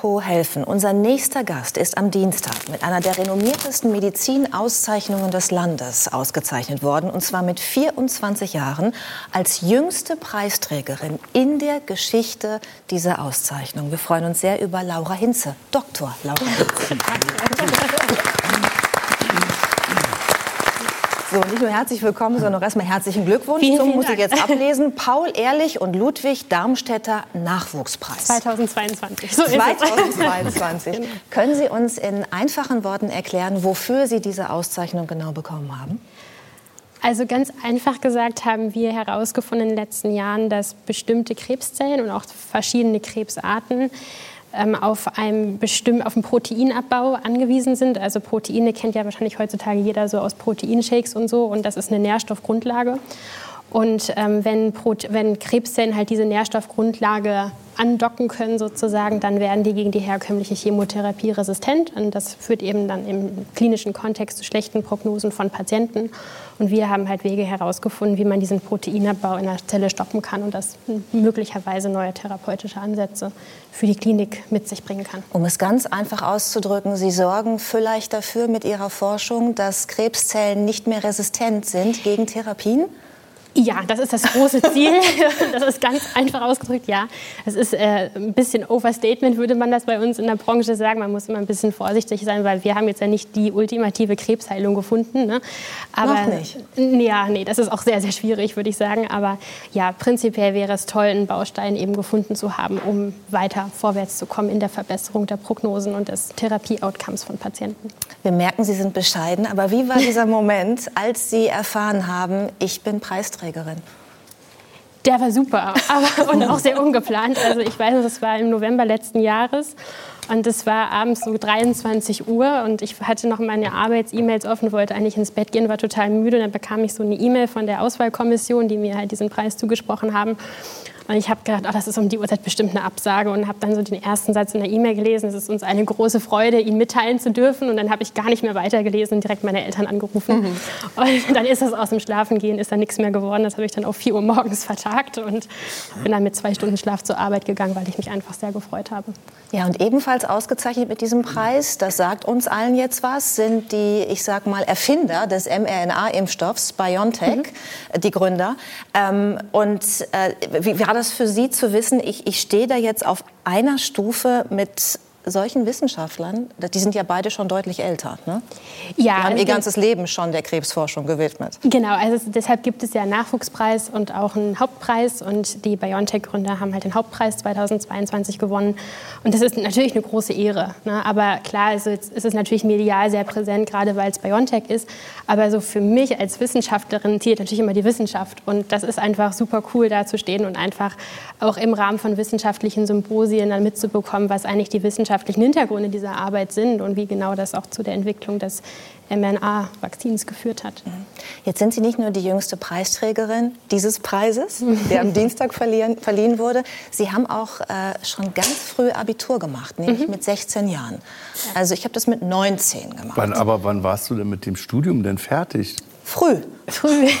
Expo helfen. Unser nächster Gast ist am Dienstag mit einer der renommiertesten Medizinauszeichnungen des Landes ausgezeichnet worden. Und zwar mit 24 Jahren als jüngste Preisträgerin in der Geschichte dieser Auszeichnung. Wir freuen uns sehr über Laura Hinze, Dr. Laura Hinze. So, nicht nur herzlich willkommen, sondern auch erstmal herzlichen Glückwunsch vielen, zum, vielen muss ich Dank. jetzt ablesen, Paul Ehrlich und Ludwig Darmstädter Nachwuchspreis. 2022. So ist es. 2022. Können Sie uns in einfachen Worten erklären, wofür Sie diese Auszeichnung genau bekommen haben? Also ganz einfach gesagt haben wir herausgefunden in den letzten Jahren, dass bestimmte Krebszellen und auch verschiedene Krebsarten auf, einem bestimm auf einen Proteinabbau angewiesen sind. Also Proteine kennt ja wahrscheinlich heutzutage jeder so aus Proteinshakes und so und das ist eine Nährstoffgrundlage. Und ähm, wenn, wenn Krebszellen halt diese Nährstoffgrundlage andocken können sozusagen, dann werden die gegen die herkömmliche Chemotherapie resistent. Und das führt eben dann im klinischen Kontext zu schlechten Prognosen von Patienten. Und wir haben halt Wege herausgefunden, wie man diesen Proteinabbau in der Zelle stoppen kann und das möglicherweise neue therapeutische Ansätze für die Klinik mit sich bringen kann. Um es ganz einfach auszudrücken, Sie sorgen vielleicht dafür mit Ihrer Forschung, dass Krebszellen nicht mehr resistent sind gegen Therapien? Ja, das ist das große Ziel. Das ist ganz einfach ausgedrückt, ja. Es ist äh, ein bisschen Overstatement, würde man das bei uns in der Branche sagen. Man muss immer ein bisschen vorsichtig sein, weil wir haben jetzt ja nicht die ultimative Krebsheilung gefunden. Ne? Aber, Noch nicht? Ja, nee, das ist auch sehr, sehr schwierig, würde ich sagen. Aber ja, prinzipiell wäre es toll, einen Baustein eben gefunden zu haben, um weiter vorwärts zu kommen in der Verbesserung der Prognosen und des Therapie-Outcomes von Patienten. Wir merken, Sie sind bescheiden, aber wie war dieser Moment, als Sie erfahren haben, ich bin Preisträgerin? Der war super, aber und auch sehr ungeplant. Also ich weiß, das war im November letzten Jahres und es war abends so 23 Uhr und ich hatte noch meine Arbeits-E-Mails offen, wollte eigentlich ins Bett gehen, war total müde. Und dann bekam ich so eine E-Mail von der Auswahlkommission, die mir halt diesen Preis zugesprochen haben. Und ich habe gedacht, oh, das ist um die Uhrzeit bestimmt eine Absage und habe dann so den ersten Satz in der E-Mail gelesen. Es ist uns eine große Freude, ihn mitteilen zu dürfen. Und dann habe ich gar nicht mehr weitergelesen und direkt meine Eltern angerufen. Mhm. Und dann ist das aus dem Schlafengehen, ist dann nichts mehr geworden. Das habe ich dann auf 4 Uhr morgens vertagt und bin dann mit zwei Stunden Schlaf zur Arbeit gegangen, weil ich mich einfach sehr gefreut habe. Ja, und ebenfalls ausgezeichnet mit diesem Preis, das sagt uns allen jetzt was, sind die, ich sag mal, Erfinder des mRNA-Impfstoffs, BioNTech, die Gründer. Ähm, und äh, wie war das für Sie zu wissen, ich, ich stehe da jetzt auf einer Stufe mit solchen Wissenschaftlern, die sind ja beide schon deutlich älter. Ne? Ja, die haben ihr also- ganzes Leben schon der Krebsforschung gewidmet. Genau, also es- deshalb gibt es ja einen Nachwuchspreis und auch einen Hauptpreis. Und die BioNTech-Gründer haben halt den Hauptpreis 2022 gewonnen. Und das ist natürlich eine große Ehre. Ne? Aber klar, also jetzt ist es natürlich medial sehr präsent, gerade weil es BioNTech ist. Aber so für mich als Wissenschaftlerin zählt natürlich immer die Wissenschaft. Und das ist einfach super cool, da zu stehen und einfach auch im Rahmen von wissenschaftlichen Symposien dann mitzubekommen, was eigentlich die wissenschaftlichen Hintergründe dieser Arbeit sind und wie genau das auch zu der Entwicklung des mRNA-Vakzins geführt hat. Jetzt sind Sie nicht nur die jüngste Preisträgerin dieses Preises, der am Dienstag verliehen, verliehen wurde. Sie haben auch äh, schon ganz früh Abitur gemacht, nämlich mit 16 Jahren. Also ich habe das mit 19 gemacht. Wann, aber wann warst du denn mit dem Studium denn fertig? Früh. Früh.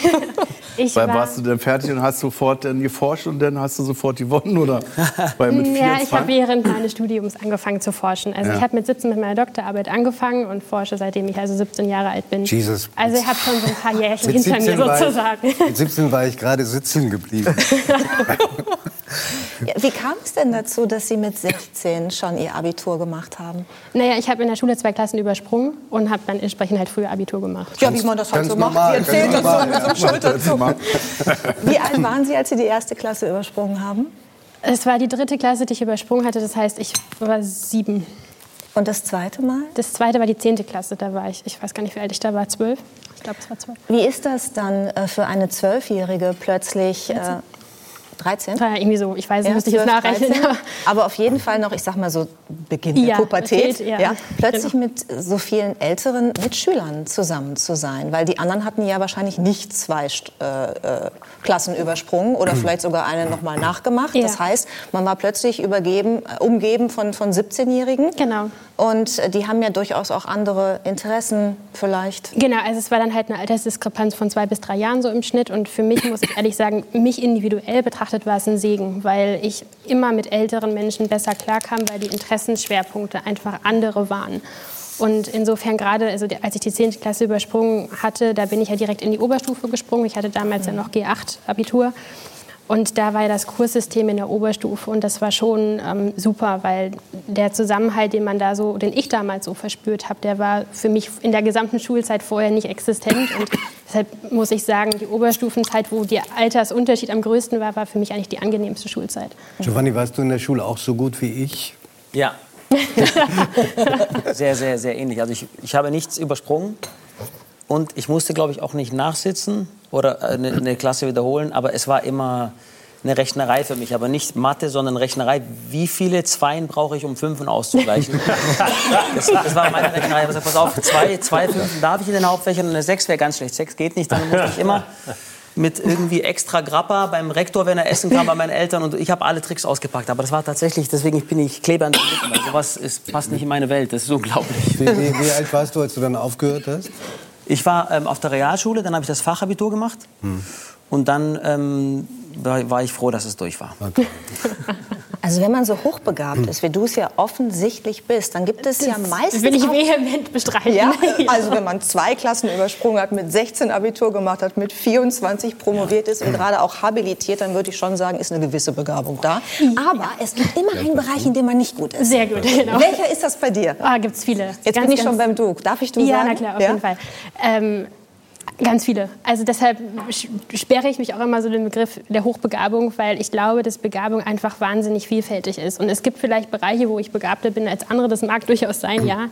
Ich Weil war, warst du denn fertig und hast sofort dann geforscht und dann hast du sofort gewonnen oder? Weil mit ja, ich 24? habe während meines Studiums angefangen zu forschen. Also Ja. ich habe mit 17 mit meiner Doktorarbeit angefangen und forsche seitdem ich also 17 Jahre alt bin. Jesus. Also ich habe schon so ein paar Jährchen hinter mir 17 war ich- sozusagen. Mit 17 war ich gerade sitzen geblieben. Ja, wie kam es denn dazu, dass Sie mit 16 schon Ihr Abitur gemacht haben? Naja, ich habe in der Schule zwei Klassen übersprungen und habe dann entsprechend halt früher Abitur gemacht. Ja, wie man das halt so macht. Sie erzählt das so mit so einem Schulterzucken. Wie Wie alt waren Sie, als Sie die erste Klasse übersprungen haben? Es war die dritte Klasse, die ich übersprungen hatte. Das heißt, ich war sieben. Und das zweite Mal? Das zweite war die zehnte Klasse. Da war ich, ich weiß gar nicht, wie alt ich da war, zwölf. Ich glaube, es war zwölf. Wie ist das dann äh, für eine Zwölfjährige plötzlich... Äh, 13? War ja irgendwie so, ich weiß, Ja, müsste ich jetzt 12, nachrechnen. 13. Aber auf jeden Fall noch, ich sag mal so, Beginn der Ja, Pubertät. Pubertät, ja. plötzlich Genau. mit so vielen älteren Mitschülern zusammen zu sein. Weil die anderen hatten ja wahrscheinlich nicht zwei äh, äh, Klassen übersprungen oder vielleicht sogar eine nochmal nachgemacht. Ja. Das heißt, man war plötzlich übergeben, äh, umgeben von, von 17-Jährigen. Genau. Und die haben ja durchaus auch andere Interessen vielleicht. Genau, also es war dann halt eine Altersdiskrepanz von zwei bis drei Jahren so im Schnitt. Und für mich muss ich ehrlich sagen, mich individuell betrachtet betrachtet war es ein Segen, weil ich immer mit älteren Menschen besser klarkam, weil die Interessenschwerpunkte einfach andere waren. Und insofern gerade, also als ich die 10. Klasse übersprungen hatte, da bin ich ja direkt in die Oberstufe gesprungen. Ich hatte damals ja noch G8-Abitur. Und da war ja das Kurssystem in der Oberstufe und das war schon ähm, super, weil der Zusammenhalt, den man da so, den ich damals so verspürt habe, der war für mich in der gesamten Schulzeit vorher nicht existent. Und deshalb muss ich sagen, die Oberstufenzeit, wo der Altersunterschied am größten war, war für mich eigentlich die angenehmste Schulzeit. Giovanni, warst du in der Schule auch so gut wie ich? Ja. sehr, sehr, sehr ähnlich. Also ich, ich habe nichts übersprungen und ich musste, glaube ich, auch nicht nachsitzen oder eine, eine Klasse wiederholen, aber es war immer eine Rechnerei für mich, aber nicht Mathe, sondern Rechnerei. Wie viele Zweien brauche ich, um Fünfen auszugleichen? das, das, war meine Rechnerei. Ich pass auf, zwei, zwei Fünfen darf ich in den Hauptfächern und eine Sechs wäre ganz schlecht. Sechs geht nicht, dann musste ich immer mit irgendwie extra Grappa beim Rektor, wenn er essen kam, bei meinen Eltern. Und ich habe alle Tricks ausgepackt. Aber das war tatsächlich, deswegen bin ich Kleber an den Lippen. Sowas ist, passt nicht in meine Welt. Das ist unglaublich. Wie, wie, wie alt warst du, als du dann aufgehört hast? Ich war ähm, auf der Realschule, dann habe ich das Fachabitur gemacht. Hm. Und dann ähm, war ich froh, dass es durch war. Okay. Also wenn man so hochbegabt ist, wie du es ja offensichtlich bist, dann gibt es das ja meistens... will ich vehement bestreiten. Ja? Also wenn man zwei Klassen übersprungen hat, mit 16 Abitur gemacht hat, mit 24 promoviert ist und gerade auch habilitiert, dann würde ich schon sagen, ist eine gewisse Begabung da. Aber es gibt immer einen Bereich, in dem man nicht gut ist. Sehr gut, genau. Welcher ist das bei dir? Ah, gibt es viele. Jetzt ganz, bin ich schon beim Du. Darf ich Du ja, sagen? Ja, na klar, auf ja? jeden Fall. Ähm, Ganz viele. Also deshalb sperre ich mich auch immer so den Begriff der Hochbegabung, weil ich glaube, dass Begabung einfach wahnsinnig vielfältig ist. Und es gibt vielleicht Bereiche, wo ich begabter bin als andere. Das mag durchaus sein, ja.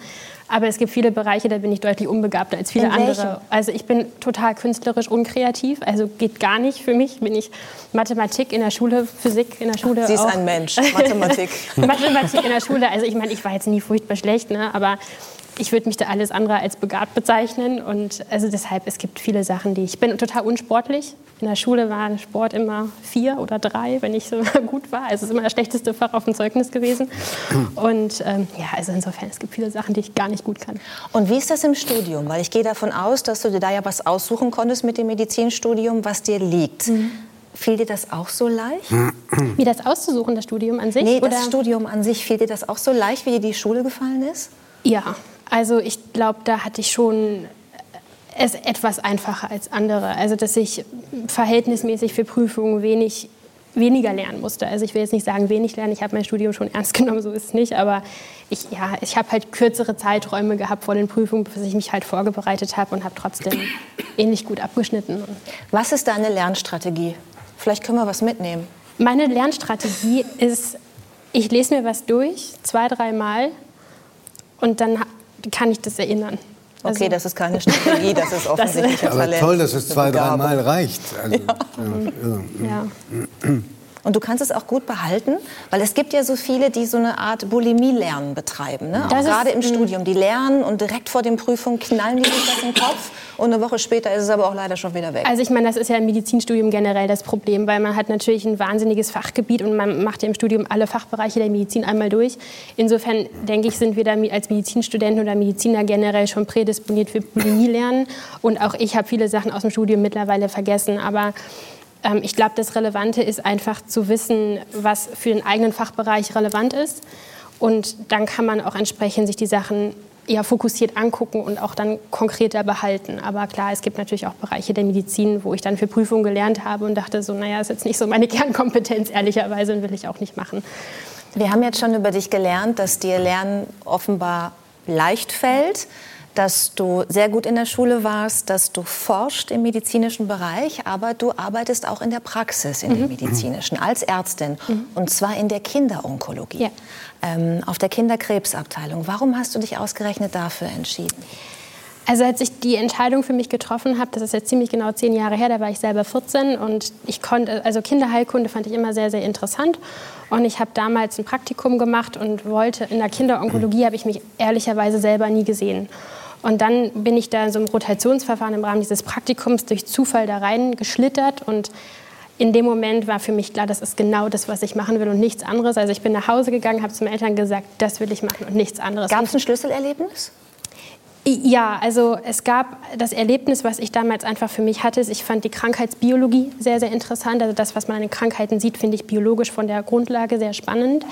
Aber es gibt viele Bereiche, da bin ich deutlich unbegabter als viele andere. Also ich bin total künstlerisch unkreativ. Also geht gar nicht für mich. Bin ich Mathematik in der Schule, Physik in der Schule. Sie ist auch. ein Mensch. Mathematik. Mathematik in der Schule. Also ich meine, ich war jetzt nie furchtbar schlecht, ne? aber ich würde mich da alles andere als begabt bezeichnen. Und also deshalb, es gibt viele Sachen, die ich bin total unsportlich. In der Schule war Sport immer vier oder drei, wenn ich so gut war. Also es ist immer das schlechteste Fach auf dem Zeugnis gewesen. Und ähm, ja, also insofern, es gibt viele Sachen, die ich gar nicht gut kann. Und wie ist das im Studium? Weil ich gehe davon aus, dass du dir da ja was aussuchen konntest mit dem Medizinstudium, was dir liegt. Mhm. Fiel dir das auch so leicht? Wie das auszusuchen, das Studium an sich? Nee, das oder? Studium an sich, fiel dir das auch so leicht, wie dir die Schule gefallen ist? Ja, also ich glaube, da hatte ich schon es etwas einfacher als andere. Also dass ich verhältnismäßig für Prüfungen wenig weniger lernen musste. Also ich will jetzt nicht sagen wenig lernen, ich habe mein Studium schon ernst genommen, so ist es nicht, aber ich, ja, ich habe halt kürzere Zeiträume gehabt vor den Prüfungen, bis ich mich halt vorbereitet habe und habe trotzdem ähnlich gut abgeschnitten. Was ist deine Lernstrategie? Vielleicht können wir was mitnehmen. Meine Lernstrategie ist, ich lese mir was durch, zwei, dreimal und dann kann ich das erinnern. Also, okay, das ist keine Strategie, das ist offensichtlich das, ein Talent. Aber toll, dass es zwei, dreimal reicht. Also, ja. Ja. Ja. Und du kannst es auch gut behalten, weil es gibt ja so viele, die so eine Art Bulimie-Lernen betreiben. Ne? Auch gerade im Studium. Die lernen und direkt vor den Prüfungen knallen die sich das den Kopf. Und eine Woche später ist es aber auch leider schon wieder weg. Also ich meine, das ist ja im Medizinstudium generell das Problem, weil man hat natürlich ein wahnsinniges Fachgebiet und man macht ja im Studium alle Fachbereiche der Medizin einmal durch. Insofern denke ich, sind wir da als Medizinstudenten oder Mediziner generell schon prädisponiert für Bulimie-Lernen. Und auch ich habe viele Sachen aus dem Studium mittlerweile vergessen. Aber ich glaube, das Relevante ist einfach zu wissen, was für den eigenen Fachbereich relevant ist. Und dann kann man auch entsprechend sich die Sachen eher fokussiert angucken und auch dann konkreter behalten. Aber klar, es gibt natürlich auch Bereiche der Medizin, wo ich dann für Prüfungen gelernt habe und dachte so, naja, ist jetzt nicht so meine Kernkompetenz, ehrlicherweise, und will ich auch nicht machen. Wir haben jetzt schon über dich gelernt, dass dir Lernen offenbar leicht fällt dass du sehr gut in der Schule warst, dass du forscht im medizinischen Bereich, aber du arbeitest auch in der Praxis, in mhm. der medizinischen, als Ärztin. Mhm. Und zwar in der Kinderonkologie, ja. ähm, auf der Kinderkrebsabteilung. Warum hast du dich ausgerechnet dafür entschieden? Also als ich die Entscheidung für mich getroffen habe, das ist jetzt ziemlich genau zehn Jahre her, da war ich selber 14 und ich konnte, also Kinderheilkunde fand ich immer sehr, sehr interessant und ich habe damals ein Praktikum gemacht und wollte, in der Kinderonkologie habe ich mich ehrlicherweise selber nie gesehen. Und dann bin ich da in so einem Rotationsverfahren im Rahmen dieses Praktikums durch Zufall da reingeschlittert und in dem Moment war für mich klar, das ist genau das, was ich machen will und nichts anderes. Also ich bin nach Hause gegangen, habe zu meinen Eltern gesagt, das will ich machen und nichts anderes. Gab es ein Schlüsselerlebnis? Ja, also es gab das Erlebnis, was ich damals einfach für mich hatte. Ich fand die Krankheitsbiologie sehr, sehr interessant. Also das, was man an den Krankheiten sieht, finde ich biologisch von der Grundlage sehr spannend.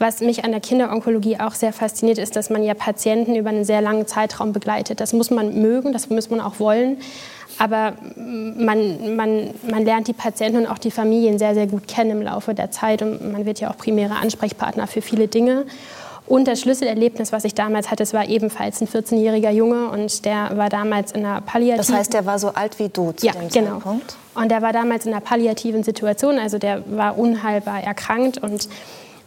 Was mich an der Kinderonkologie auch sehr fasziniert, ist, dass man ja Patienten über einen sehr langen Zeitraum begleitet. Das muss man mögen, das muss man auch wollen. Aber man, man, man lernt die Patienten und auch die Familien sehr, sehr gut kennen im Laufe der Zeit. Und man wird ja auch primäre Ansprechpartner für viele Dinge. Und das Schlüsselerlebnis, was ich damals hatte, es war ebenfalls ein 14-jähriger Junge und der war damals in einer palliativen... Das heißt, der war so alt wie du zu ja, dem genau. Zeitpunkt? Und der war damals in einer palliativen Situation, also der war unheilbar erkrankt und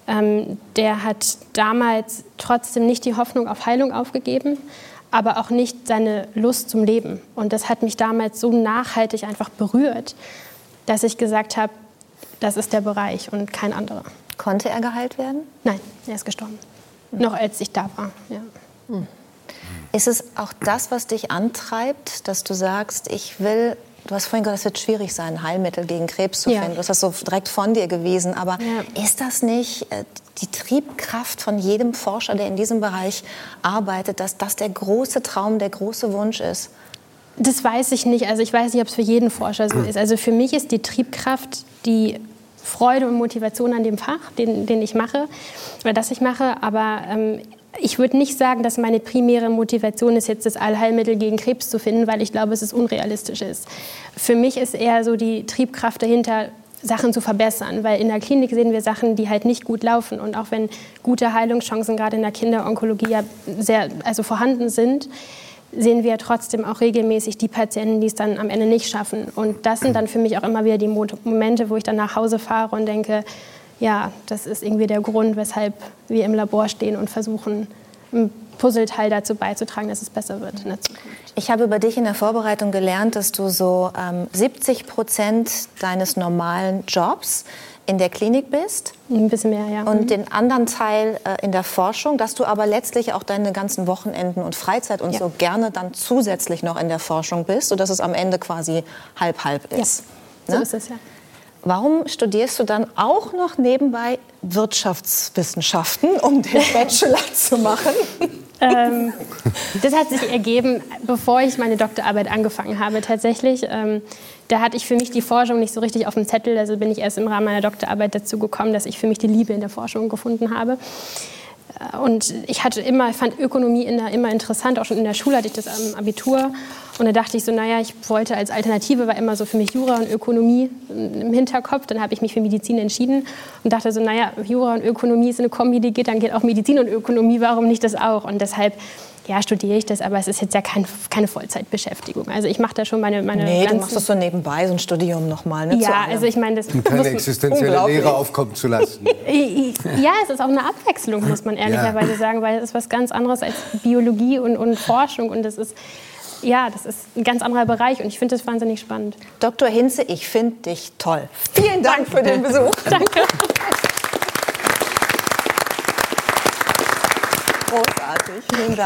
ähm, der hat damals trotzdem nicht die Hoffnung auf Heilung aufgegeben, aber auch nicht seine Lust zum Leben. Und das hat mich damals so nachhaltig einfach berührt, dass ich gesagt habe, das ist der Bereich und kein anderer. Konnte er geheilt werden? Nein, er ist gestorben. Noch als ich da war. Ja. Ist es auch das, was dich antreibt, dass du sagst, ich will, du hast vorhin gesagt, es wird schwierig sein, Heilmittel gegen Krebs zu Ja. finden. Du hast das so direkt von dir gewesen. Aber Ja. ist das nicht äh, die Triebkraft von jedem Forscher, der in diesem Bereich arbeitet, dass das der große Traum, der große Wunsch ist? Das weiß ich nicht. Also ich weiß nicht, ob es für jeden Forscher so ist. Also für mich ist die Triebkraft die Freude und Motivation an dem Fach, den, den ich mache oder das ich mache. Aber ähm, ich würde nicht sagen, dass meine primäre Motivation ist, jetzt das Allheilmittel gegen Krebs zu finden, weil ich glaube, es unrealistisch ist. Für mich ist eher so die Triebkraft dahinter, Sachen zu verbessern, weil in der Klinik sehen wir Sachen, die halt nicht gut laufen und auch wenn gute Heilungschancen gerade in der Kinderonkologie ja sehr also vorhanden sind, sehen wir trotzdem auch regelmäßig die Patienten, die es dann am Ende nicht schaffen. Und das sind dann für mich auch immer wieder die Mo- Momente, wo ich dann nach Hause fahre und denke, ja, das ist irgendwie der Grund, weshalb wir im Labor stehen und versuchen, ein Puzzleteil dazu beizutragen, dass es besser wird in der Zukunft. Ich habe über dich in der Vorbereitung gelernt, dass du so ähm, 70 Prozent deines normalen Jobs in der Klinik bist Ein bisschen mehr, ja. und den anderen Teil äh, in der Forschung, dass du aber letztlich auch deine ganzen Wochenenden und Freizeit und Ja. so gerne dann zusätzlich noch in der Forschung bist, sodass es am Ende quasi halb-halb ist. so Ne? ist es ja. Warum studierst du dann auch noch nebenbei Wirtschaftswissenschaften, um den Bachelor zu machen? Ähm, das hat sich ergeben, bevor ich meine Doktorarbeit angefangen habe tatsächlich. Ähm, da hatte ich für mich die Forschung nicht so richtig auf dem Zettel. Also bin ich erst im Rahmen meiner Doktorarbeit dazu gekommen, dass ich für mich die Liebe in der Forschung gefunden habe. Und ich hatte immer, fand Ökonomie in der, immer interessant, auch schon in der Schule hatte ich das am Abitur. Und da dachte ich so, naja, ich wollte als Alternative, war immer so für mich Jura und Ökonomie im Hinterkopf. Dann habe ich mich für Medizin entschieden und dachte so, naja, Jura und Ökonomie ist eine Kombi, die geht, dann geht auch Medizin und Ökonomie, warum nicht das auch? Und deshalb, ja, studiere ich das, aber es ist jetzt ja kein, keine Vollzeitbeschäftigung. Also ich mache da schon meine, meine Nee, du machst das so nebenbei, so ein Studium nochmal. Ne, Ja, also ich meine, das Um keine existenzielle. Lehre aufkommen zu lassen. Ja, es ist auch eine Abwechslung, muss man ehrlicherweise sagen, weil es ist was ganz anderes als Biologie und, und Forschung und das ist, ja, das ist ein ganz anderer Bereich und ich finde das wahnsinnig spannend. Dr. Hinze, ich finde dich toll. Vielen Dank für den Besuch. Danke. Großartig. Vielen Dank.